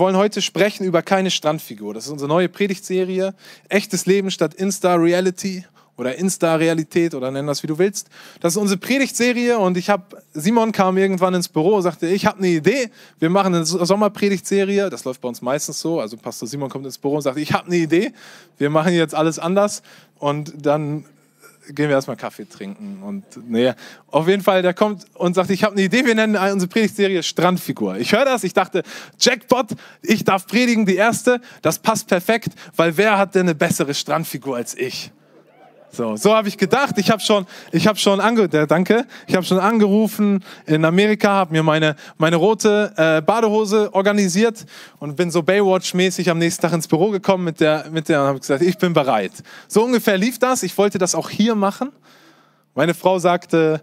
wollen heute sprechen über keine Strandfigur. Das ist unsere neue Predigtserie. Echtes Leben statt Insta-Reality oder Insta-Realität oder nenn das, wie du willst. Das ist unsere Predigtserie und ich habe, Simon kam irgendwann ins Büro und sagte, ich habe eine Idee, wir machen eine Sommerpredigtserie, das läuft bei uns meistens so, also Pastor Simon kommt ins Büro und sagt, ich habe eine Idee, wir machen jetzt alles anders und dann gehen wir erstmal Kaffee trinken. Und nee, auf jeden Fall, der kommt und sagt, ich habe eine Idee, wir nennen unsere Predigtserie Strandfigur. Ich höre das, ich dachte, Jackpot, ich darf predigen, die erste, das passt perfekt, weil wer hat denn eine bessere Strandfigur als ich? So, so habe ich gedacht. Ich habe schon, ich habe schon ange, äh, danke, ich habe schon angerufen in Amerika, habe mir meine meine rote äh, Badehose organisiert und bin so Baywatch-mäßig am nächsten Tag ins Büro gekommen mit der mit der habe gesagt, ich bin bereit. So ungefähr lief das. Ich wollte das auch hier machen. Meine Frau sagte,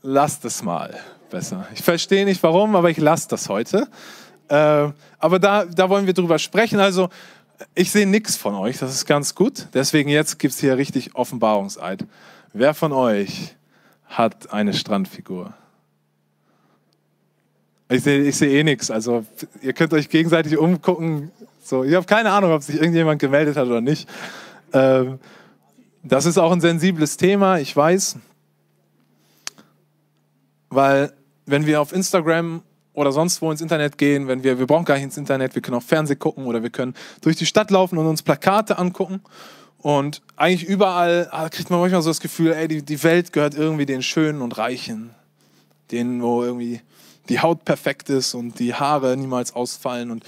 lass das mal besser. Ich verstehe nicht warum, aber ich lasse das heute. Äh, aber da da wollen wir drüber sprechen. Also ich sehe nichts von euch, das ist ganz gut. Deswegen jetzt gibt es hier richtig Offenbarungseid. Wer von euch hat eine Strandfigur? Ich sehe ich seh eh nichts. Also ihr könnt euch gegenseitig umgucken. So, ich habe keine Ahnung, ob sich irgendjemand gemeldet hat oder nicht. Ähm, das ist auch ein sensibles Thema, ich weiß. Weil wenn wir auf Instagram oder sonst wo ins Internet gehen, wenn wir, wir brauchen gar nicht ins Internet, wir können auch Fernsehen gucken oder wir können durch die Stadt laufen und uns Plakate angucken. Und eigentlich überall ah, kriegt man manchmal so das Gefühl, ey, die, die Welt gehört irgendwie den Schönen und Reichen, denen, wo irgendwie die Haut perfekt ist und die Haare niemals ausfallen und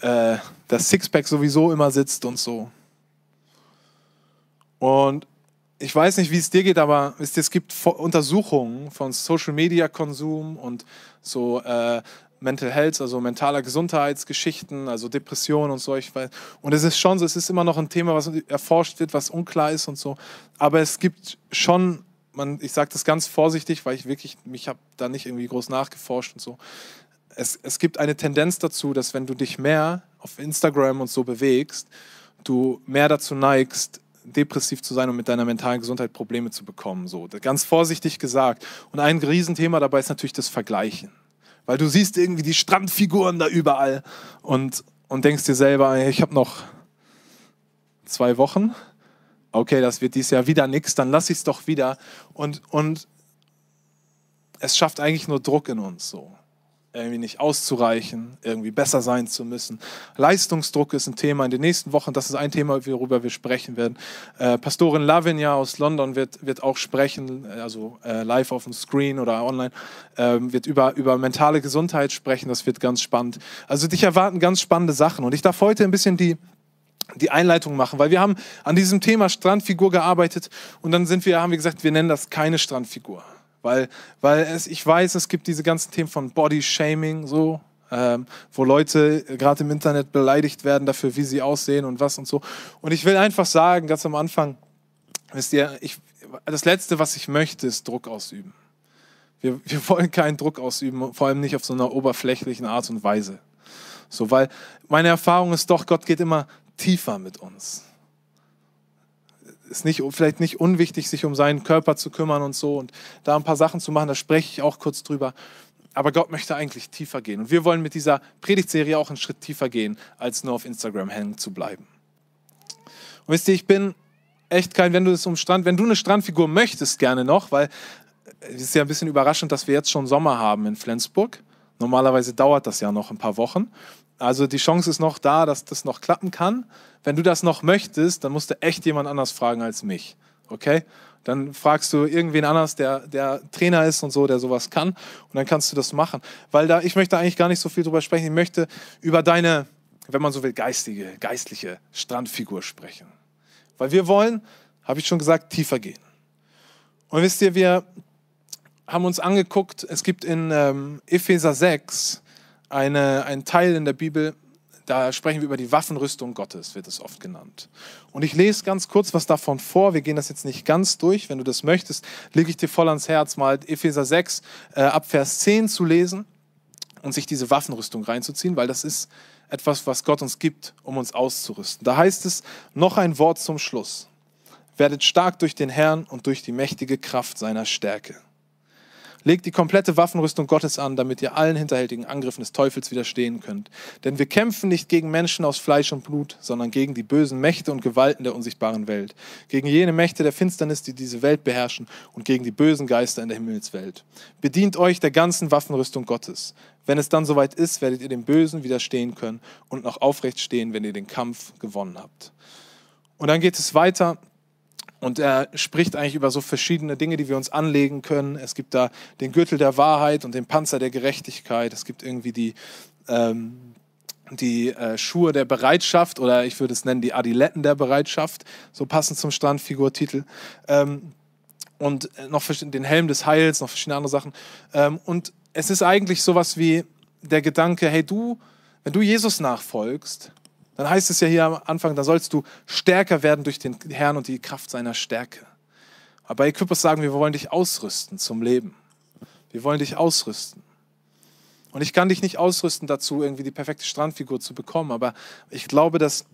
äh, das Sixpack sowieso immer sitzt und so. Und ich weiß nicht, wie es dir geht, aber es gibt Untersuchungen von Social Media Konsum und so äh, Mental Health, also mentaler Gesundheitsgeschichten, also Depressionen und so. Ich weiß, und es ist schon so, es ist immer noch ein Thema, was erforscht wird, was unklar ist und so. Aber es gibt schon, man, ich sage das ganz vorsichtig, weil ich wirklich, mich habe da nicht irgendwie groß nachgeforscht und so. Es, es gibt eine Tendenz dazu, dass wenn du dich mehr auf Instagram und so bewegst, du mehr dazu neigst, depressiv zu sein und mit deiner mentalen Gesundheit Probleme zu bekommen. So, ganz vorsichtig gesagt. Und ein Riesenthema dabei ist natürlich das Vergleichen. Weil du siehst irgendwie die Strandfiguren da überall und, und denkst dir selber, ich habe noch zwei Wochen. Okay, das wird dieses Jahr wieder nichts, dann lass ich es doch wieder. Und, und es schafft eigentlich nur Druck in uns so irgendwie nicht auszureichen, irgendwie besser sein zu müssen. Leistungsdruck ist ein Thema in den nächsten Wochen. Das ist ein Thema, worüber wir sprechen werden. Äh, Pastorin Lavinia aus London wird, wird auch sprechen, also äh, live auf dem Screen oder online, äh, wird über, über mentale Gesundheit sprechen. Das wird ganz spannend. Also dich erwarten ganz spannende Sachen. Und ich darf heute ein bisschen die die Einleitung machen, weil wir haben an diesem Thema Strandfigur gearbeitet und dann sind wir, haben wir gesagt, wir nennen das keine Strandfigur. Weil, weil es, ich weiß, es gibt diese ganzen Themen von Body-Shaming, so, ähm, wo Leute gerade im Internet beleidigt werden dafür, wie sie aussehen und was und so. Und ich will einfach sagen, ganz am Anfang, wisst ihr, ich, das Letzte, was ich möchte, ist Druck ausüben. Wir, wir wollen keinen Druck ausüben, vor allem nicht auf so einer oberflächlichen Art und Weise. So, weil meine Erfahrung ist doch, Gott geht immer tiefer mit uns ist nicht, vielleicht nicht unwichtig, sich um seinen Körper zu kümmern und so und da ein paar Sachen zu machen, da spreche ich auch kurz drüber. Aber Gott möchte eigentlich tiefer gehen. Und wir wollen mit dieser Predigtserie auch einen Schritt tiefer gehen, als nur auf Instagram hängen zu bleiben. Und wisst ihr, ich bin echt kein, wenn du es um Strand, wenn du eine Strandfigur möchtest, gerne noch, weil es ist ja ein bisschen überraschend, dass wir jetzt schon Sommer haben in Flensburg. Normalerweise dauert das ja noch ein paar Wochen. Also die Chance ist noch da, dass das noch klappen kann. Wenn du das noch möchtest, dann musst du echt jemand anders fragen als mich. Okay? Dann fragst du irgendwen anders, der, der Trainer ist und so, der sowas kann. Und dann kannst du das machen. Weil da, ich möchte eigentlich gar nicht so viel drüber sprechen. Ich möchte über deine, wenn man so will, geistige, geistliche Strandfigur sprechen. Weil wir wollen, habe ich schon gesagt, tiefer gehen. Und wisst ihr, wir haben uns angeguckt, es gibt in ähm, Epheser 6 eine, ein Teil in der Bibel, da sprechen wir über die Waffenrüstung Gottes, wird es oft genannt. Und ich lese ganz kurz was davon vor. Wir gehen das jetzt nicht ganz durch. Wenn du das möchtest, lege ich dir voll ans Herz, mal Epheser 6 äh, ab Vers 10 zu lesen und sich diese Waffenrüstung reinzuziehen, weil das ist etwas, was Gott uns gibt, um uns auszurüsten. Da heißt es noch ein Wort zum Schluss. Werdet stark durch den Herrn und durch die mächtige Kraft seiner Stärke. Legt die komplette Waffenrüstung Gottes an, damit ihr allen hinterhältigen Angriffen des Teufels widerstehen könnt. Denn wir kämpfen nicht gegen Menschen aus Fleisch und Blut, sondern gegen die bösen Mächte und Gewalten der unsichtbaren Welt, gegen jene Mächte der Finsternis, die diese Welt beherrschen und gegen die bösen Geister in der Himmelswelt. Bedient euch der ganzen Waffenrüstung Gottes. Wenn es dann soweit ist, werdet ihr dem Bösen widerstehen können und noch aufrecht stehen, wenn ihr den Kampf gewonnen habt. Und dann geht es weiter und er spricht eigentlich über so verschiedene Dinge, die wir uns anlegen können. Es gibt da den Gürtel der Wahrheit und den Panzer der Gerechtigkeit. Es gibt irgendwie die, ähm, die äh, Schuhe der Bereitschaft oder ich würde es nennen die Adiletten der Bereitschaft, so passend zum Strandfigurtitel. Ähm, und noch den Helm des Heils, noch verschiedene andere Sachen. Ähm, und es ist eigentlich sowas wie der Gedanke, hey du, wenn du Jesus nachfolgst, dann heißt es ja hier am Anfang, da sollst du stärker werden durch den Herrn und die Kraft seiner Stärke. Aber bei sagen wir, wir wollen dich ausrüsten zum Leben. Wir wollen dich ausrüsten. Und ich kann dich nicht ausrüsten dazu, irgendwie die perfekte Strandfigur zu bekommen, aber ich glaube, dass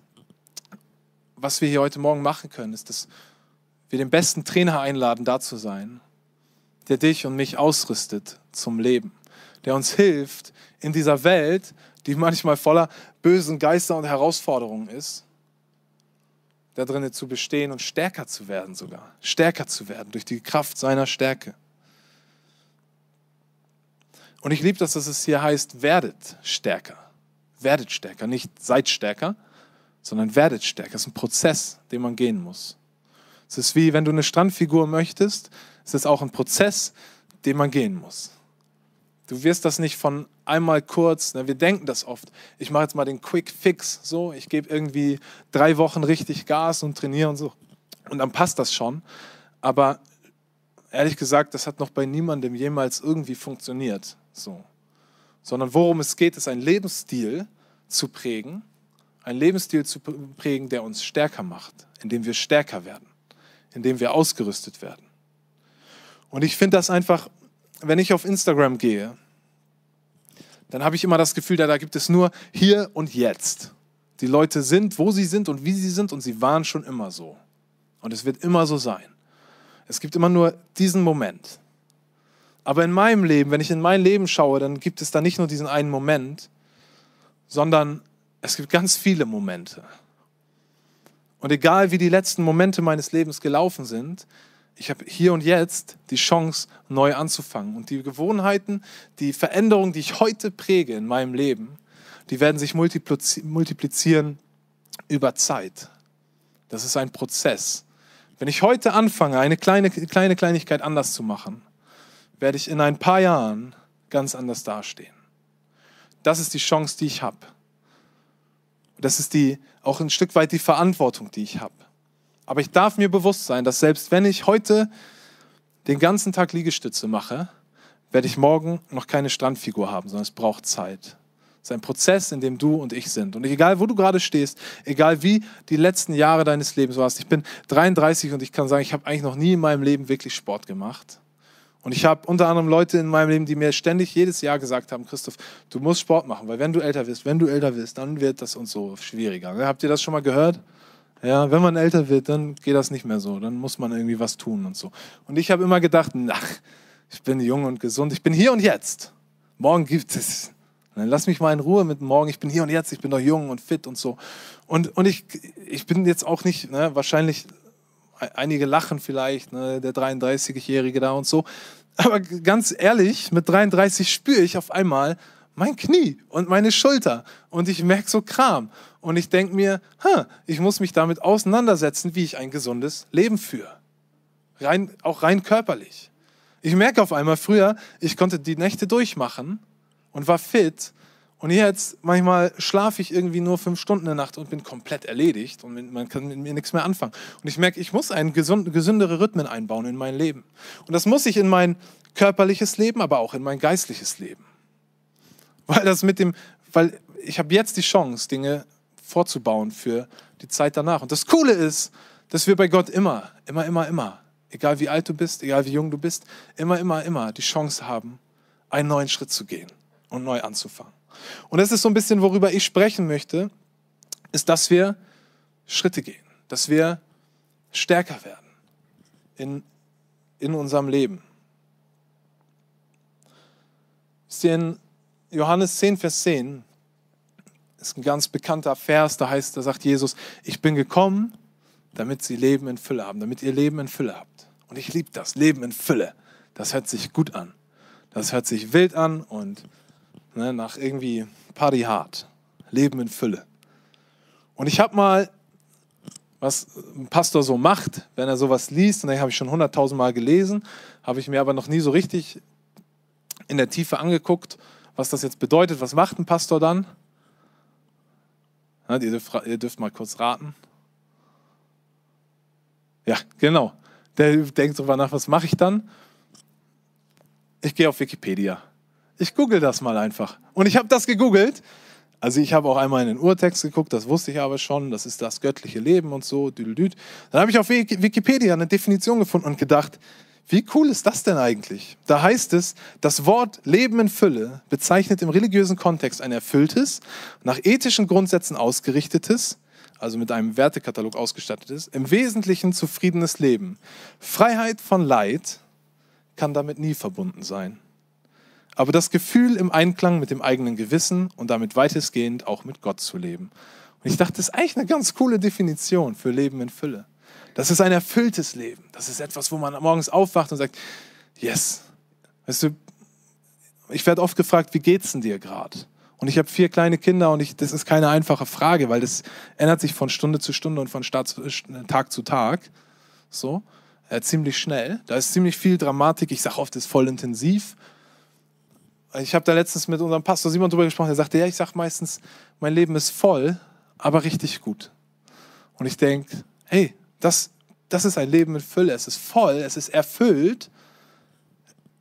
was wir hier heute Morgen machen können, ist, dass wir den besten Trainer einladen, da zu sein, der dich und mich ausrüstet zum Leben, der uns hilft, in dieser Welt die manchmal voller bösen Geister und Herausforderungen ist, da drinnen zu bestehen und stärker zu werden sogar. Stärker zu werden durch die Kraft seiner Stärke. Und ich liebe das, dass es hier heißt, werdet stärker. Werdet stärker, nicht seid stärker, sondern werdet stärker. Es ist ein Prozess, den man gehen muss. Es ist wie, wenn du eine Strandfigur möchtest, es ist auch ein Prozess, den man gehen muss. Du wirst das nicht von einmal kurz, ne, wir denken das oft, ich mache jetzt mal den Quick Fix, so, ich gebe irgendwie drei Wochen richtig Gas und trainiere und so. Und dann passt das schon. Aber ehrlich gesagt, das hat noch bei niemandem jemals irgendwie funktioniert. So. Sondern worum es geht, ist ein Lebensstil zu prägen, ein Lebensstil zu prägen, der uns stärker macht, indem wir stärker werden, indem wir ausgerüstet werden. Und ich finde das einfach wenn ich auf Instagram gehe, dann habe ich immer das Gefühl, da, da gibt es nur hier und jetzt. Die Leute sind, wo sie sind und wie sie sind und sie waren schon immer so. Und es wird immer so sein. Es gibt immer nur diesen Moment. Aber in meinem Leben, wenn ich in mein Leben schaue, dann gibt es da nicht nur diesen einen Moment, sondern es gibt ganz viele Momente. Und egal wie die letzten Momente meines Lebens gelaufen sind, ich habe hier und jetzt die Chance, neu anzufangen. Und die Gewohnheiten, die Veränderungen, die ich heute präge in meinem Leben, die werden sich multiplizieren über Zeit. Das ist ein Prozess. Wenn ich heute anfange, eine kleine, kleine Kleinigkeit anders zu machen, werde ich in ein paar Jahren ganz anders dastehen. Das ist die Chance, die ich habe. Das ist die, auch ein Stück weit die Verantwortung, die ich habe. Aber ich darf mir bewusst sein, dass selbst wenn ich heute den ganzen Tag Liegestütze mache, werde ich morgen noch keine Strandfigur haben, sondern es braucht Zeit. Es ist ein Prozess, in dem du und ich sind. Und egal, wo du gerade stehst, egal wie die letzten Jahre deines Lebens warst, ich bin 33 und ich kann sagen, ich habe eigentlich noch nie in meinem Leben wirklich Sport gemacht. Und ich habe unter anderem Leute in meinem Leben, die mir ständig jedes Jahr gesagt haben, Christoph, du musst Sport machen, weil wenn du älter wirst, wenn du älter wirst, dann wird das uns so schwieriger. Habt ihr das schon mal gehört? Ja, wenn man älter wird, dann geht das nicht mehr so. Dann muss man irgendwie was tun und so. Und ich habe immer gedacht, ach, ich bin jung und gesund. Ich bin hier und jetzt. Morgen gibt es. Dann lass mich mal in Ruhe mit morgen. Ich bin hier und jetzt. Ich bin doch jung und fit und so. Und, und ich, ich bin jetzt auch nicht, ne, wahrscheinlich, einige lachen vielleicht, ne, der 33-Jährige da und so. Aber ganz ehrlich, mit 33 spüre ich auf einmal mein Knie und meine Schulter. Und ich merke so Kram. Und ich denke mir, ich muss mich damit auseinandersetzen, wie ich ein gesundes Leben führe. Rein, auch rein körperlich. Ich merke auf einmal früher, ich konnte die Nächte durchmachen und war fit. Und jetzt manchmal schlafe ich irgendwie nur fünf Stunden in der Nacht und bin komplett erledigt und man kann mit mir nichts mehr anfangen. Und ich merke, ich muss einen gesund, gesündere Rhythmen einbauen in mein Leben. Und das muss ich in mein körperliches Leben, aber auch in mein geistliches Leben. Weil das mit dem, weil ich habe jetzt die Chance, Dinge vorzubauen für die Zeit danach. Und das Coole ist, dass wir bei Gott immer, immer, immer, immer, egal wie alt du bist, egal wie jung du bist, immer, immer, immer die Chance haben, einen neuen Schritt zu gehen und neu anzufangen. Und das ist so ein bisschen, worüber ich sprechen möchte, ist, dass wir Schritte gehen, dass wir stärker werden in, in unserem Leben. In Johannes 10, Vers 10 ist ein ganz bekannter Vers, da heißt, da sagt Jesus, ich bin gekommen, damit sie Leben in Fülle haben, damit ihr Leben in Fülle habt. Und ich liebe das, Leben in Fülle. Das hört sich gut an. Das hört sich wild an und ne, nach irgendwie Party hard. Leben in Fülle. Und ich habe mal, was ein Pastor so macht, wenn er sowas liest, und den habe ich schon hunderttausend Mal gelesen, habe ich mir aber noch nie so richtig in der Tiefe angeguckt, was das jetzt bedeutet. Was macht ein Pastor dann? Ja, ihr, dürft, ihr dürft mal kurz raten. Ja, genau. Der denkt darüber nach, was mache ich dann? Ich gehe auf Wikipedia. Ich google das mal einfach. Und ich habe das gegoogelt. Also ich habe auch einmal in den Urtext geguckt, das wusste ich aber schon, das ist das göttliche Leben und so. Dann habe ich auf Wikipedia eine Definition gefunden und gedacht, wie cool ist das denn eigentlich? Da heißt es, das Wort Leben in Fülle bezeichnet im religiösen Kontext ein erfülltes, nach ethischen Grundsätzen ausgerichtetes, also mit einem Wertekatalog ausgestattetes, im Wesentlichen zufriedenes Leben. Freiheit von Leid kann damit nie verbunden sein. Aber das Gefühl, im Einklang mit dem eigenen Gewissen und damit weitestgehend auch mit Gott zu leben. Und ich dachte, das ist eigentlich eine ganz coole Definition für Leben in Fülle. Das ist ein erfülltes Leben. Das ist etwas, wo man morgens aufwacht und sagt, yes. Weißt du, ich werde oft gefragt, wie geht's denn dir gerade? Und ich habe vier kleine Kinder und ich, das ist keine einfache Frage, weil das ändert sich von Stunde zu Stunde und von zu, Tag zu Tag. So äh, ziemlich schnell. Da ist ziemlich viel Dramatik. Ich sage oft, es ist voll intensiv. Ich habe da letztens mit unserem Pastor Simon drüber gesprochen. Er sagte, ja, ich sage meistens, mein Leben ist voll, aber richtig gut. Und ich denke, hey, das, das ist ein Leben mit Fülle. Es ist voll, es ist erfüllt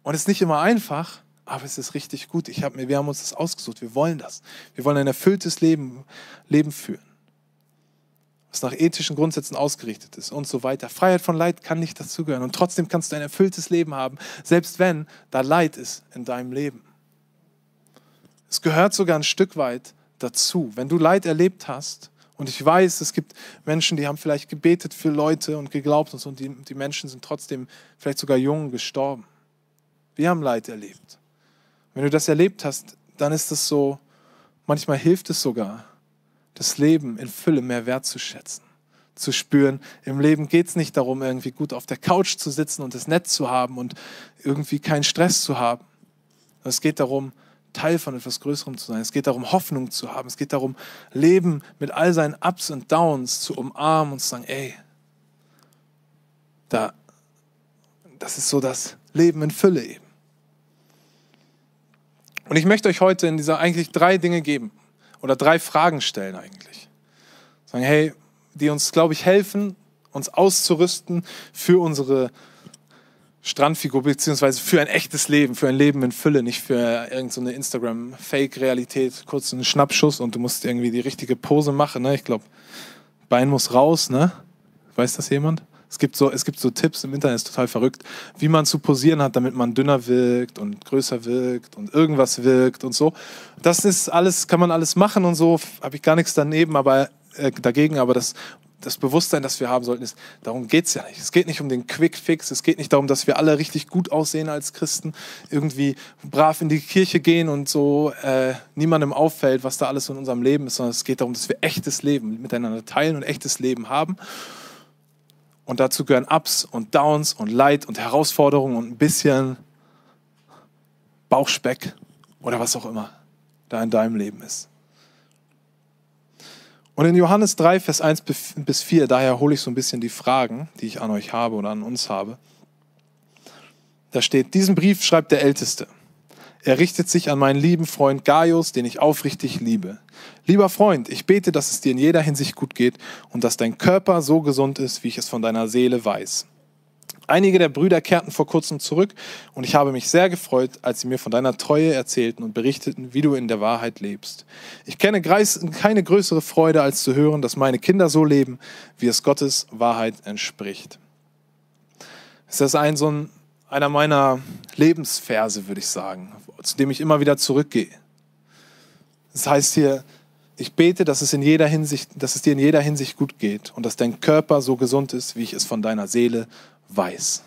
und es ist nicht immer einfach, aber es ist richtig gut. Ich hab mir, wir haben uns das ausgesucht. Wir wollen das. Wir wollen ein erfülltes Leben, Leben führen was nach ethischen Grundsätzen ausgerichtet ist und so weiter. Freiheit von Leid kann nicht dazugehören und trotzdem kannst du ein erfülltes Leben haben, selbst wenn da Leid ist in deinem Leben. Es gehört sogar ein Stück weit dazu. Wenn du Leid erlebt hast, und ich weiß, es gibt Menschen, die haben vielleicht gebetet für Leute und geglaubt und so, und die, die Menschen sind trotzdem vielleicht sogar jung gestorben. Wir haben Leid erlebt. Wenn du das erlebt hast, dann ist es so, manchmal hilft es sogar, das Leben in Fülle mehr wertzuschätzen, zu spüren. Im Leben geht es nicht darum, irgendwie gut auf der Couch zu sitzen und es nett zu haben und irgendwie keinen Stress zu haben. Es geht darum, Teil von etwas Größerem zu sein. Es geht darum, Hoffnung zu haben. Es geht darum, Leben mit all seinen Ups und Downs zu umarmen und zu sagen, ey, da, das ist so das Leben in Fülle eben. Und ich möchte euch heute in dieser eigentlich drei Dinge geben oder drei Fragen stellen eigentlich. Sagen, hey, die uns, glaube ich, helfen, uns auszurüsten für unsere Strandfigur, beziehungsweise für ein echtes Leben, für ein Leben in Fülle, nicht für irgendeine so Instagram-Fake-Realität, kurz einen Schnappschuss und du musst irgendwie die richtige Pose machen. Ne? Ich glaube, Bein muss raus, ne? Weiß das jemand? Es gibt, so, es gibt so Tipps im Internet, ist total verrückt, wie man zu posieren hat, damit man dünner wirkt und größer wirkt und irgendwas wirkt und so. Das ist alles, kann man alles machen und so, habe ich gar nichts daneben, aber äh, dagegen, aber das das Bewusstsein, das wir haben sollten, ist, darum geht es ja nicht. Es geht nicht um den Quick Fix, es geht nicht darum, dass wir alle richtig gut aussehen als Christen, irgendwie brav in die Kirche gehen und so äh, niemandem auffällt, was da alles in unserem Leben ist, sondern es geht darum, dass wir echtes Leben miteinander teilen und echtes Leben haben. Und dazu gehören Ups und Downs und Leid und Herausforderungen und ein bisschen Bauchspeck oder was auch immer da in deinem Leben ist. Und in Johannes 3, Vers 1 bis 4, daher hole ich so ein bisschen die Fragen, die ich an euch habe oder an uns habe. Da steht, diesen Brief schreibt der Älteste. Er richtet sich an meinen lieben Freund Gaius, den ich aufrichtig liebe. Lieber Freund, ich bete, dass es dir in jeder Hinsicht gut geht und dass dein Körper so gesund ist, wie ich es von deiner Seele weiß. Einige der Brüder kehrten vor kurzem zurück und ich habe mich sehr gefreut, als sie mir von deiner Treue erzählten und berichteten, wie du in der Wahrheit lebst. Ich kenne keine größere Freude, als zu hören, dass meine Kinder so leben, wie es Gottes Wahrheit entspricht. Ist das ein so ein, einer meiner Lebensverse, würde ich sagen, zu dem ich immer wieder zurückgehe. Das heißt hier, ich bete, dass es, in jeder Hinsicht, dass es dir in jeder Hinsicht gut geht und dass dein Körper so gesund ist, wie ich es von deiner Seele weiß.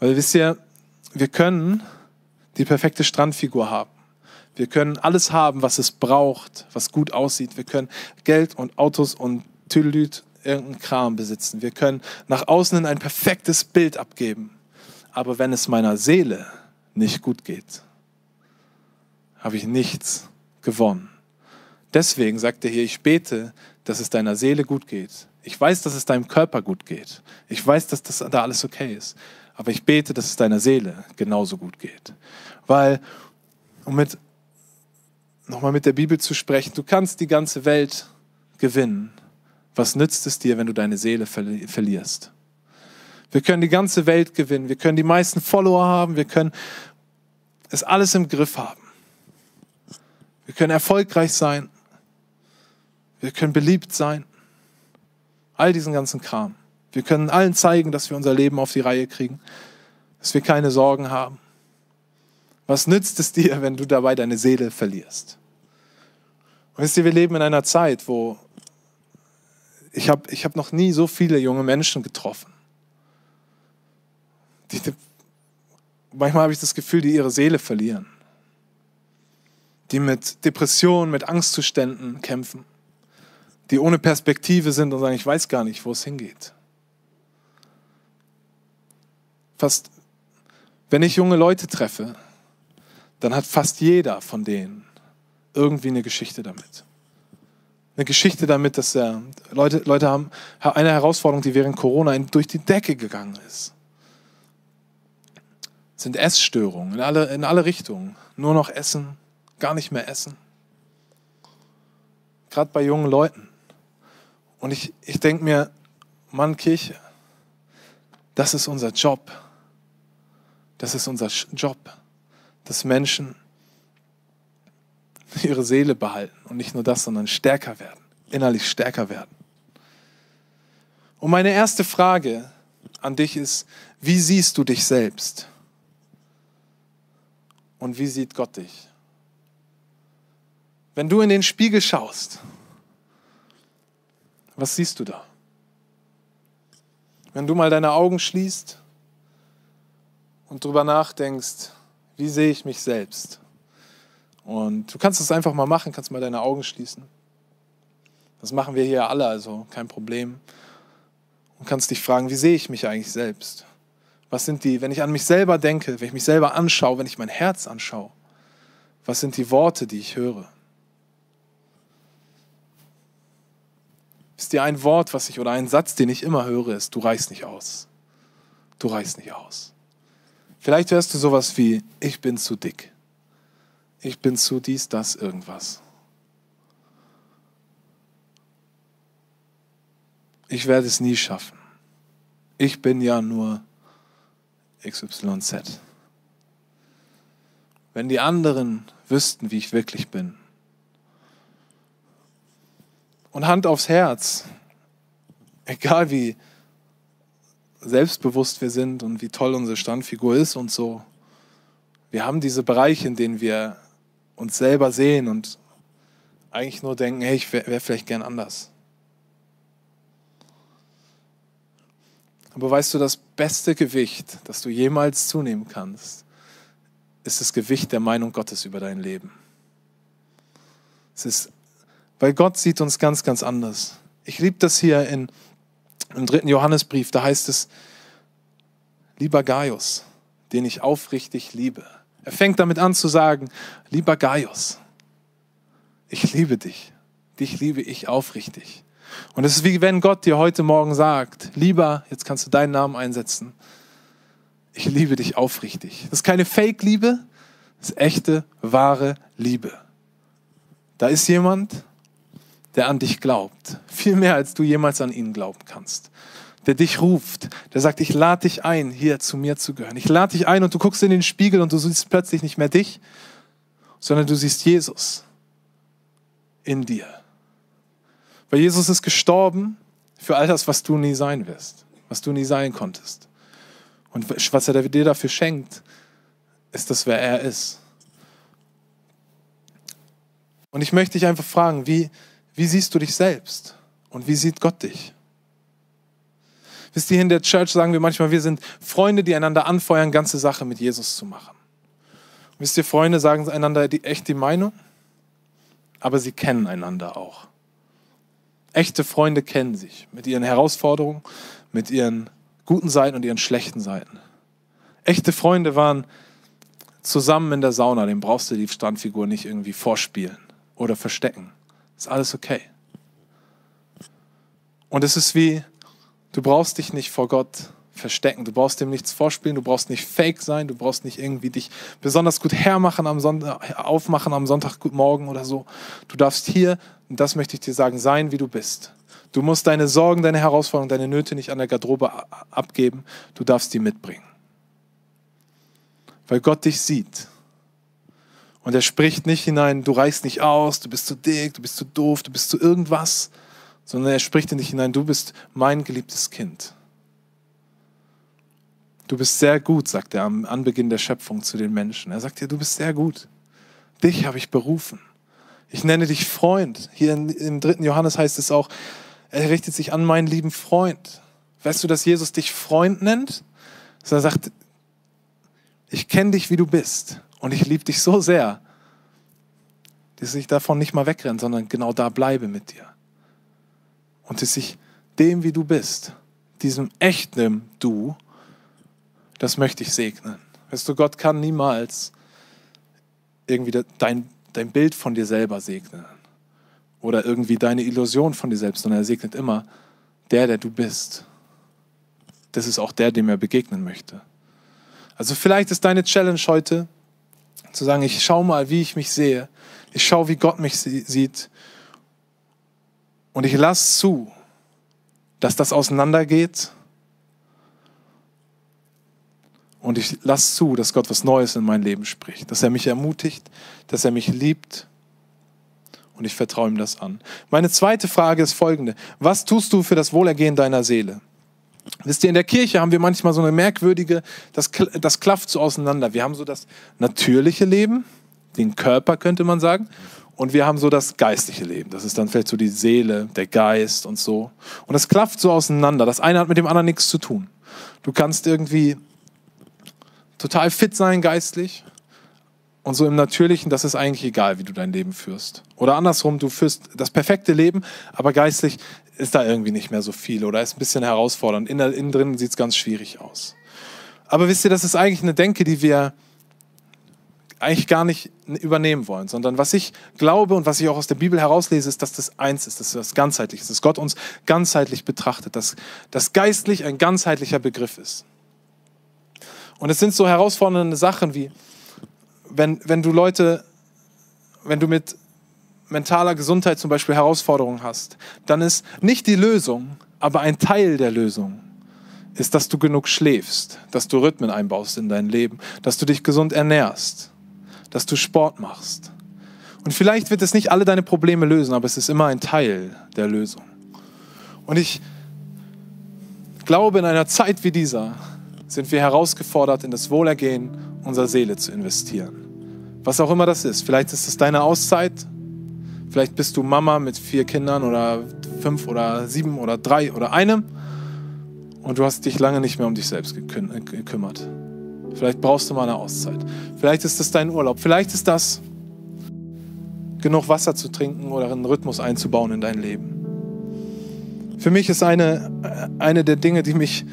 Weil wisst ihr, wir können die perfekte Strandfigur haben. Wir können alles haben, was es braucht, was gut aussieht. Wir können Geld und Autos und Tüdelüt, irgendeinen Kram besitzen. Wir können nach außen hin ein perfektes Bild abgeben. Aber wenn es meiner Seele nicht gut geht, habe ich nichts gewonnen. Deswegen sagt er hier, ich bete, dass es deiner Seele gut geht. Ich weiß, dass es deinem Körper gut geht. Ich weiß, dass das da alles okay ist. Aber ich bete, dass es deiner Seele genauso gut geht. Weil, um mit, nochmal mit der Bibel zu sprechen, du kannst die ganze Welt gewinnen. Was nützt es dir, wenn du deine Seele verlierst? Wir können die ganze Welt gewinnen. Wir können die meisten Follower haben. Wir können es alles im Griff haben. Wir können erfolgreich sein. Wir können beliebt sein. All diesen ganzen Kram. Wir können allen zeigen, dass wir unser Leben auf die Reihe kriegen, dass wir keine Sorgen haben. Was nützt es dir, wenn du dabei deine Seele verlierst? Und wisst ihr, wir leben in einer Zeit, wo ich habe ich hab noch nie so viele junge Menschen getroffen. Die, manchmal habe ich das Gefühl, die ihre Seele verlieren. Die mit Depressionen, mit Angstzuständen kämpfen die ohne Perspektive sind und sagen, ich weiß gar nicht, wo es hingeht. Fast, wenn ich junge Leute treffe, dann hat fast jeder von denen irgendwie eine Geschichte damit. Eine Geschichte damit, dass er, Leute, Leute haben eine Herausforderung, die während Corona durch die Decke gegangen ist. Sind Essstörungen in alle, in alle Richtungen. Nur noch essen, gar nicht mehr essen. Gerade bei jungen Leuten. Und ich, ich denke mir, Mann, Kirche, das ist unser Job. Das ist unser Job, dass Menschen ihre Seele behalten und nicht nur das, sondern stärker werden, innerlich stärker werden. Und meine erste Frage an dich ist, wie siehst du dich selbst? Und wie sieht Gott dich? Wenn du in den Spiegel schaust, was siehst du da? Wenn du mal deine Augen schließt und drüber nachdenkst, wie sehe ich mich selbst? Und du kannst es einfach mal machen, kannst mal deine Augen schließen. Das machen wir hier alle, also kein Problem. Und kannst dich fragen, wie sehe ich mich eigentlich selbst? Was sind die, wenn ich an mich selber denke, wenn ich mich selber anschaue, wenn ich mein Herz anschaue, was sind die Worte, die ich höre? Ist dir ein Wort, was ich oder ein Satz, den ich immer höre, ist, du reichst nicht aus. Du reichst nicht aus. Vielleicht hörst du sowas wie, ich bin zu dick. Ich bin zu dies, das, irgendwas. Ich werde es nie schaffen. Ich bin ja nur XYZ. Wenn die anderen wüssten, wie ich wirklich bin, und Hand aufs Herz, egal wie selbstbewusst wir sind und wie toll unsere Standfigur ist und so, wir haben diese Bereiche, in denen wir uns selber sehen und eigentlich nur denken, hey, ich wäre wär vielleicht gern anders. Aber weißt du, das beste Gewicht, das du jemals zunehmen kannst, ist das Gewicht der Meinung Gottes über dein Leben. Es ist weil Gott sieht uns ganz, ganz anders. Ich liebe das hier in, im dritten Johannesbrief, da heißt es, lieber Gaius, den ich aufrichtig liebe. Er fängt damit an zu sagen, lieber Gaius, ich liebe dich, dich liebe ich aufrichtig. Und es ist wie wenn Gott dir heute Morgen sagt, lieber, jetzt kannst du deinen Namen einsetzen, ich liebe dich aufrichtig. Das ist keine Fake-Liebe, das ist echte, wahre Liebe. Da ist jemand, der an dich glaubt. Viel mehr, als du jemals an ihn glauben kannst. Der dich ruft, der sagt, ich lade dich ein, hier zu mir zu gehören. Ich lade dich ein und du guckst in den Spiegel und du siehst plötzlich nicht mehr dich, sondern du siehst Jesus in dir. Weil Jesus ist gestorben für all das, was du nie sein wirst, was du nie sein konntest. Und was er dir dafür schenkt, ist das, wer er ist. Und ich möchte dich einfach fragen, wie, wie siehst du dich selbst? Und wie sieht Gott dich? Wisst ihr, in der Church sagen wir manchmal, wir sind Freunde, die einander anfeuern, ganze Sache mit Jesus zu machen. Wisst ihr, Freunde sagen einander die, echt die Meinung, aber sie kennen einander auch. Echte Freunde kennen sich mit ihren Herausforderungen, mit ihren guten Seiten und ihren schlechten Seiten. Echte Freunde waren zusammen in der Sauna, dem brauchst du die Strandfigur nicht irgendwie vorspielen oder verstecken. Ist alles okay. Und es ist wie, du brauchst dich nicht vor Gott verstecken, du brauchst dem nichts vorspielen, du brauchst nicht fake sein, du brauchst nicht irgendwie dich besonders gut hermachen am Sonntag, aufmachen am Sonntagmorgen oder so. Du darfst hier, und das möchte ich dir sagen, sein, wie du bist. Du musst deine Sorgen, deine Herausforderungen, deine Nöte nicht an der Garderobe abgeben, du darfst die mitbringen weil Gott dich sieht. Und er spricht nicht hinein, du reichst nicht aus, du bist zu dick, du bist zu doof, du bist zu irgendwas, sondern er spricht in dich hinein, du bist mein geliebtes Kind. Du bist sehr gut, sagt er am Anbeginn der Schöpfung zu den Menschen. Er sagt dir, du bist sehr gut. Dich habe ich berufen. Ich nenne dich Freund. Hier im dritten Johannes heißt es auch, er richtet sich an meinen lieben Freund. Weißt du, dass Jesus dich Freund nennt? Dass er sagt, ich kenne dich, wie du bist und ich liebe dich so sehr, dass ich davon nicht mal wegrenne, sondern genau da bleibe mit dir. Und dass ich dem, wie du bist, diesem echten Du, das möchte ich segnen. Weißt du, Gott kann niemals irgendwie dein, dein Bild von dir selber segnen oder irgendwie deine Illusion von dir selbst, sondern er segnet immer der, der du bist. Das ist auch der, dem er begegnen möchte. Also vielleicht ist deine Challenge heute zu sagen, ich schaue mal, wie ich mich sehe. Ich schaue, wie Gott mich sieht. Und ich lasse zu, dass das auseinandergeht. Und ich lasse zu, dass Gott was Neues in mein Leben spricht. Dass er mich ermutigt, dass er mich liebt. Und ich vertraue ihm das an. Meine zweite Frage ist folgende. Was tust du für das Wohlergehen deiner Seele? Wisst ihr, in der Kirche haben wir manchmal so eine merkwürdige, das, das klafft so auseinander. Wir haben so das natürliche Leben, den Körper könnte man sagen, und wir haben so das geistliche Leben. Das ist dann vielleicht so die Seele, der Geist und so. Und das klafft so auseinander. Das eine hat mit dem anderen nichts zu tun. Du kannst irgendwie total fit sein geistlich und so im Natürlichen, das ist eigentlich egal, wie du dein Leben führst. Oder andersrum, du führst das perfekte Leben, aber geistlich ist da irgendwie nicht mehr so viel oder ist ein bisschen herausfordernd. Innen, innen drin sieht es ganz schwierig aus. Aber wisst ihr, das ist eigentlich eine Denke, die wir eigentlich gar nicht übernehmen wollen, sondern was ich glaube und was ich auch aus der Bibel herauslese, ist, dass das eins ist, dass das ganzheitlich ist, dass Gott uns ganzheitlich betrachtet, dass das geistlich ein ganzheitlicher Begriff ist. Und es sind so herausfordernde Sachen wie, wenn, wenn du Leute, wenn du mit mentaler Gesundheit zum Beispiel Herausforderungen hast, dann ist nicht die Lösung, aber ein Teil der Lösung ist, dass du genug schläfst, dass du Rhythmen einbaust in dein Leben, dass du dich gesund ernährst, dass du Sport machst. Und vielleicht wird es nicht alle deine Probleme lösen, aber es ist immer ein Teil der Lösung. Und ich glaube, in einer Zeit wie dieser sind wir herausgefordert, in das Wohlergehen unserer Seele zu investieren. Was auch immer das ist. Vielleicht ist es deine Auszeit. Vielleicht bist du Mama mit vier Kindern oder fünf oder sieben oder drei oder einem und du hast dich lange nicht mehr um dich selbst gekümmert. Vielleicht brauchst du mal eine Auszeit. Vielleicht ist das dein Urlaub. Vielleicht ist das genug Wasser zu trinken oder einen Rhythmus einzubauen in dein Leben. Für mich ist eine, eine der Dinge, die mich,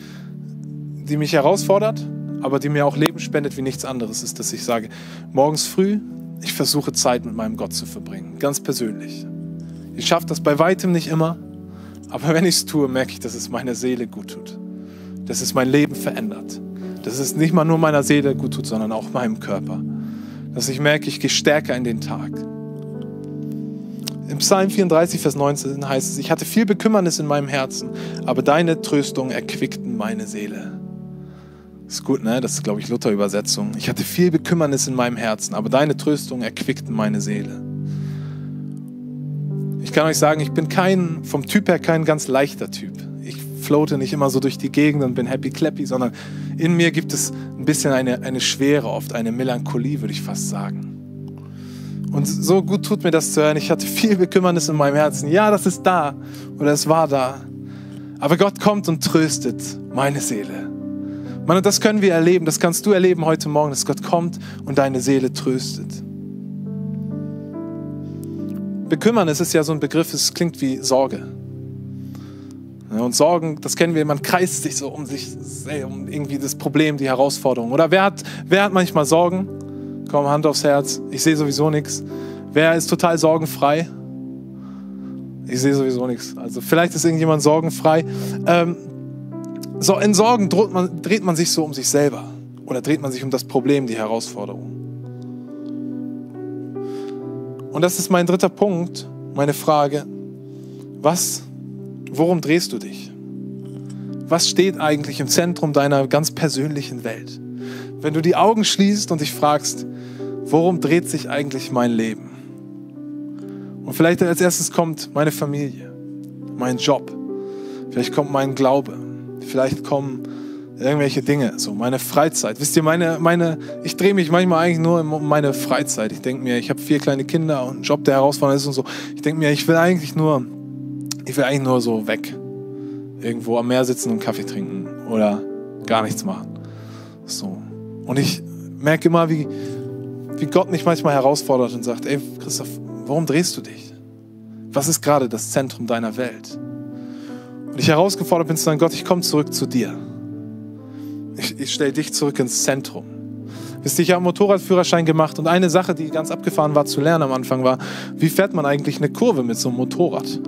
die mich herausfordert, aber die mir auch Leben spendet wie nichts anderes, ist, dass ich sage, morgens früh, ich versuche Zeit mit meinem Gott zu verbringen, ganz persönlich. Ich schaffe das bei weitem nicht immer, aber wenn ich es tue, merke ich, dass es meiner Seele gut tut, dass es mein Leben verändert, dass es nicht mal nur meiner Seele gut tut, sondern auch meinem Körper, dass ich merke, ich gehe stärker in den Tag. Im Psalm 34, Vers 19 heißt es, ich hatte viel Bekümmernis in meinem Herzen, aber deine Tröstungen erquickten meine Seele. Ist gut, ne? Das ist, glaube ich, Luther-Übersetzung. Ich hatte viel Bekümmernis in meinem Herzen, aber deine Tröstung erquickten meine Seele. Ich kann euch sagen, ich bin kein, vom Typ her kein ganz leichter Typ. Ich floate nicht immer so durch die Gegend und bin happy clappy, sondern in mir gibt es ein bisschen eine, eine Schwere oft, eine Melancholie, würde ich fast sagen. Und so gut tut mir das zu hören. Ich hatte viel Bekümmernis in meinem Herzen. Ja, das ist da oder es war da. Aber Gott kommt und tröstet meine Seele Mann, und das können wir erleben, das kannst du erleben heute Morgen, dass Gott kommt und deine Seele tröstet. Bekümmern, es ist ja so ein Begriff, es klingt wie Sorge. Und Sorgen, das kennen wir, man kreist sich so um sich, um irgendwie das Problem, die Herausforderung. Oder wer hat, wer hat manchmal Sorgen? Komm, Hand aufs Herz, ich sehe sowieso nichts. Wer ist total sorgenfrei? Ich sehe sowieso nichts. Also vielleicht ist irgendjemand sorgenfrei. Ähm, so, in Sorgen dreht man, dreht man sich so um sich selber. Oder dreht man sich um das Problem, die Herausforderung. Und das ist mein dritter Punkt, meine Frage. Was Worum drehst du dich? Was steht eigentlich im Zentrum deiner ganz persönlichen Welt? Wenn du die Augen schließt und dich fragst, worum dreht sich eigentlich mein Leben? Und vielleicht als erstes kommt meine Familie, mein Job, vielleicht kommt mein Glaube, vielleicht kommen irgendwelche Dinge, so meine Freizeit. Wisst ihr, meine, meine, ich drehe mich manchmal eigentlich nur um meine Freizeit. Ich denke mir, ich habe vier kleine Kinder und einen Job, der herausfordernd ist und so. Ich denke mir, ich will eigentlich nur ich will eigentlich nur so weg. Irgendwo am Meer sitzen und Kaffee trinken oder gar nichts machen. So. Und ich merke immer, wie, wie Gott mich manchmal herausfordert und sagt, ey Christoph, warum drehst du dich? Was ist gerade das Zentrum deiner Welt? Und ich herausgefordert bin zu sagen, Gott, ich komme zurück zu dir. Ich, ich stelle dich zurück ins Zentrum. Wisst ihr, ich habe einen Motorradführerschein gemacht und eine Sache, die ganz abgefahren war zu lernen am Anfang, war, wie fährt man eigentlich eine Kurve mit so einem Motorrad?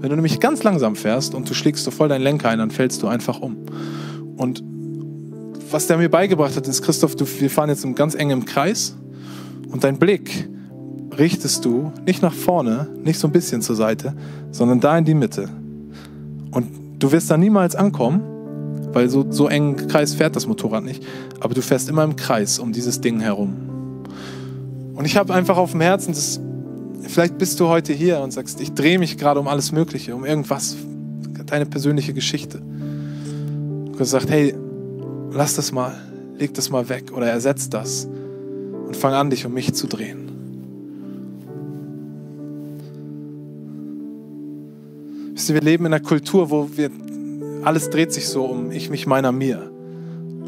Wenn du nämlich ganz langsam fährst und du schlägst so voll deinen Lenker ein, dann fällst du einfach um. Und was der mir beigebracht hat, ist, Christoph, du, wir fahren jetzt im ganz engen Kreis und dein Blick richtest du nicht nach vorne, nicht so ein bisschen zur Seite, sondern da in die Mitte. Und du wirst da niemals ankommen, weil so, so engen Kreis fährt das Motorrad nicht, aber du fährst immer im Kreis um dieses Ding herum. Und ich habe einfach auf dem Herzen, das Vielleicht bist du heute hier und sagst, ich drehe mich gerade um alles Mögliche, um irgendwas, deine persönliche Geschichte. Und Gott sagt, hey, lass das mal, leg das mal weg oder ersetz das und fang an, dich um mich zu drehen. Wir leben in einer Kultur, wo wir, alles dreht sich so um ich, mich, meiner, mir.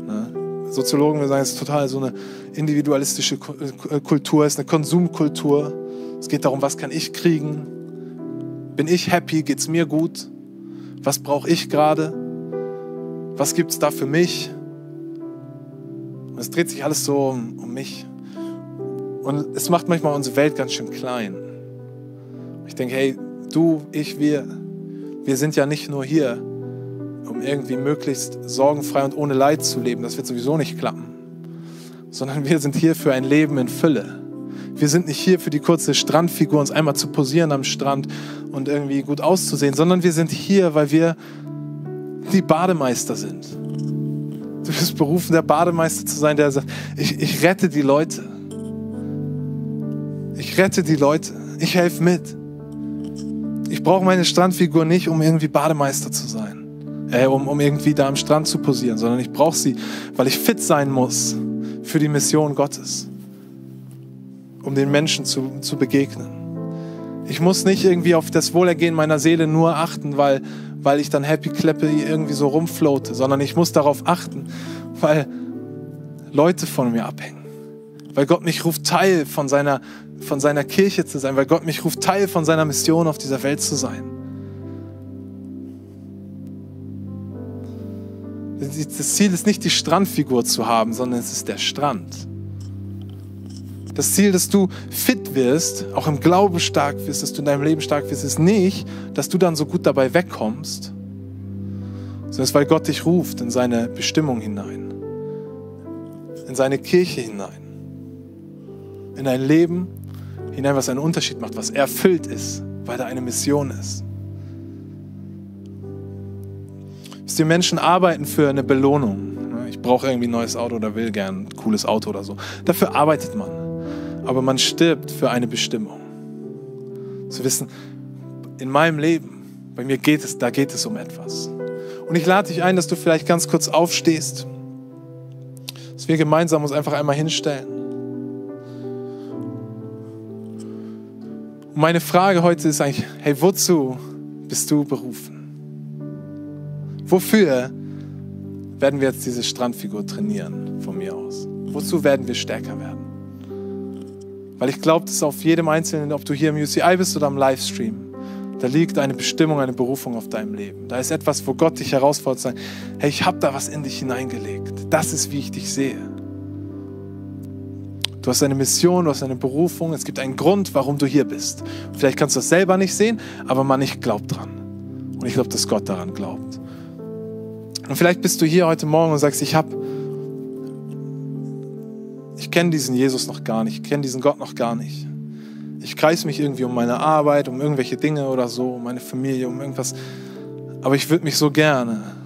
Ne? Soziologen sagen, es ist total so eine individualistische Kultur, es ist eine Konsumkultur. Es geht darum, was kann ich kriegen? Bin ich happy? Geht es mir gut? Was brauche ich gerade? Was gibt es da für mich? Es dreht sich alles so um, um mich. Und es macht manchmal unsere Welt ganz schön klein. Ich denke, hey, du, ich, wir, wir sind ja nicht nur hier, um irgendwie möglichst sorgenfrei und ohne Leid zu leben. Das wird sowieso nicht klappen. Sondern wir sind hier für ein Leben in Fülle. Wir sind nicht hier für die kurze Strandfigur, uns einmal zu posieren am Strand und irgendwie gut auszusehen, sondern wir sind hier, weil wir die Bademeister sind. Du bist berufen, der Bademeister zu sein, der sagt, ich, ich rette die Leute. Ich rette die Leute. Ich helfe mit. Ich brauche meine Strandfigur nicht, um irgendwie Bademeister zu sein. Äh, um, um irgendwie da am Strand zu posieren, sondern ich brauche sie, weil ich fit sein muss für die Mission Gottes um den Menschen zu, zu begegnen. Ich muss nicht irgendwie auf das Wohlergehen meiner Seele nur achten, weil, weil ich dann happy clappy irgendwie so rumfloate, sondern ich muss darauf achten, weil Leute von mir abhängen. Weil Gott mich ruft, Teil von seiner, von seiner Kirche zu sein, weil Gott mich ruft, Teil von seiner Mission auf dieser Welt zu sein. Das Ziel ist nicht die Strandfigur zu haben, sondern es ist der Strand. Das Ziel, dass du fit wirst, auch im Glauben stark wirst, dass du in deinem Leben stark wirst, ist nicht, dass du dann so gut dabei wegkommst, sondern es ist, weil Gott dich ruft in seine Bestimmung hinein, in seine Kirche hinein, in ein Leben hinein, was einen Unterschied macht, was erfüllt ist, weil da eine Mission ist. Die Menschen arbeiten für eine Belohnung. Ich brauche irgendwie ein neues Auto oder will gern ein cooles Auto oder so. Dafür arbeitet man aber man stirbt für eine Bestimmung. Zu wissen, in meinem Leben, bei mir geht es, da geht es um etwas. Und ich lade dich ein, dass du vielleicht ganz kurz aufstehst, dass wir gemeinsam uns einfach einmal hinstellen. Und meine Frage heute ist eigentlich, hey, wozu bist du berufen? Wofür? werden wir jetzt diese Strandfigur trainieren von mir aus. Wozu werden wir stärker werden? Weil ich glaube, dass auf jedem Einzelnen, ob du hier im UCI bist oder am Livestream, da liegt eine Bestimmung, eine Berufung auf deinem Leben. Da ist etwas, wo Gott dich herausfordert, zu hey, ich habe da was in dich hineingelegt. Das ist, wie ich dich sehe. Du hast eine Mission, du hast eine Berufung. Es gibt einen Grund, warum du hier bist. Vielleicht kannst du das selber nicht sehen, aber man, ich glaube dran. Und ich glaube, dass Gott daran glaubt. Und vielleicht bist du hier heute Morgen und sagst, ich habe, ich kenne diesen Jesus noch gar nicht, ich kenne diesen Gott noch gar nicht. Ich kreise mich irgendwie um meine Arbeit, um irgendwelche Dinge oder so, um meine Familie, um irgendwas. Aber ich würde mich so gerne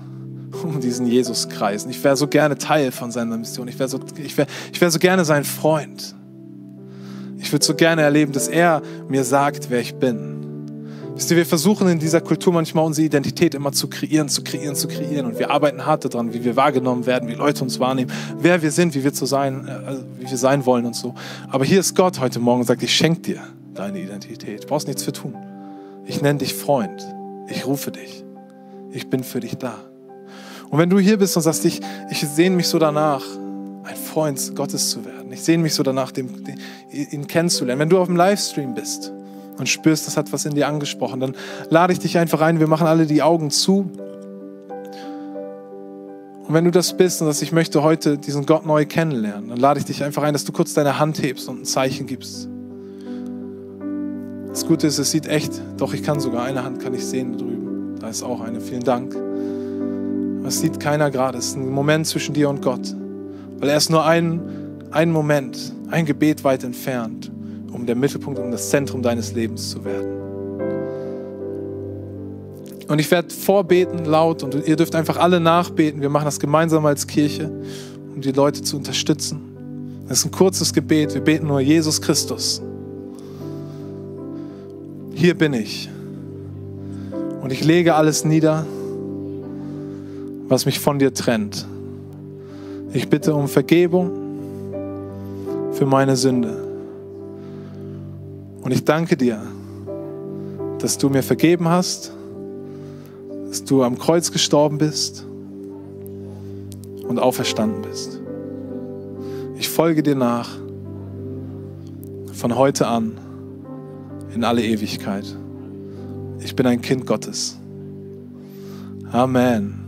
um diesen Jesus kreisen. Ich wäre so gerne Teil von seiner Mission. Ich wäre so, ich wär, ich wär so gerne sein Freund. Ich würde so gerne erleben, dass er mir sagt, wer ich bin. Wisst ihr, wir versuchen in dieser Kultur manchmal unsere Identität immer zu kreieren, zu kreieren, zu kreieren. Und wir arbeiten hart daran, wie wir wahrgenommen werden, wie Leute uns wahrnehmen, wer wir sind, wie wir, zu sein, äh, wie wir sein wollen und so. Aber hier ist Gott heute Morgen und sagt, ich schenke dir deine Identität. Du brauchst nichts für tun. Ich nenne dich Freund. Ich rufe dich. Ich bin für dich da. Und wenn du hier bist und sagst, ich, ich sehne mich so danach, ein Freund Gottes zu werden. Ich sehne mich so danach, den, den, ihn kennenzulernen. Wenn du auf dem Livestream bist und spürst, das hat was in dir angesprochen, dann lade ich dich einfach ein. Wir machen alle die Augen zu. Und wenn du das bist und dass ich möchte heute diesen Gott neu kennenlernen, dann lade ich dich einfach ein, dass du kurz deine Hand hebst und ein Zeichen gibst. Das Gute ist, es sieht echt, doch ich kann sogar eine Hand kann ich sehen da drüben. Da ist auch eine. Vielen Dank. Das sieht keiner gerade. Es ist ein Moment zwischen dir und Gott. Weil er ist nur ein, ein Moment, ein Gebet weit entfernt, um der Mittelpunkt, um das Zentrum deines Lebens zu werden. Und ich werde vorbeten laut und ihr dürft einfach alle nachbeten. Wir machen das gemeinsam als Kirche, um die Leute zu unterstützen. Das ist ein kurzes Gebet. Wir beten nur Jesus Christus. Hier bin ich. Und ich lege alles nieder was mich von dir trennt. Ich bitte um Vergebung für meine Sünde. Und ich danke dir, dass du mir vergeben hast, dass du am Kreuz gestorben bist und auferstanden bist. Ich folge dir nach von heute an in alle Ewigkeit. Ich bin ein Kind Gottes. Amen.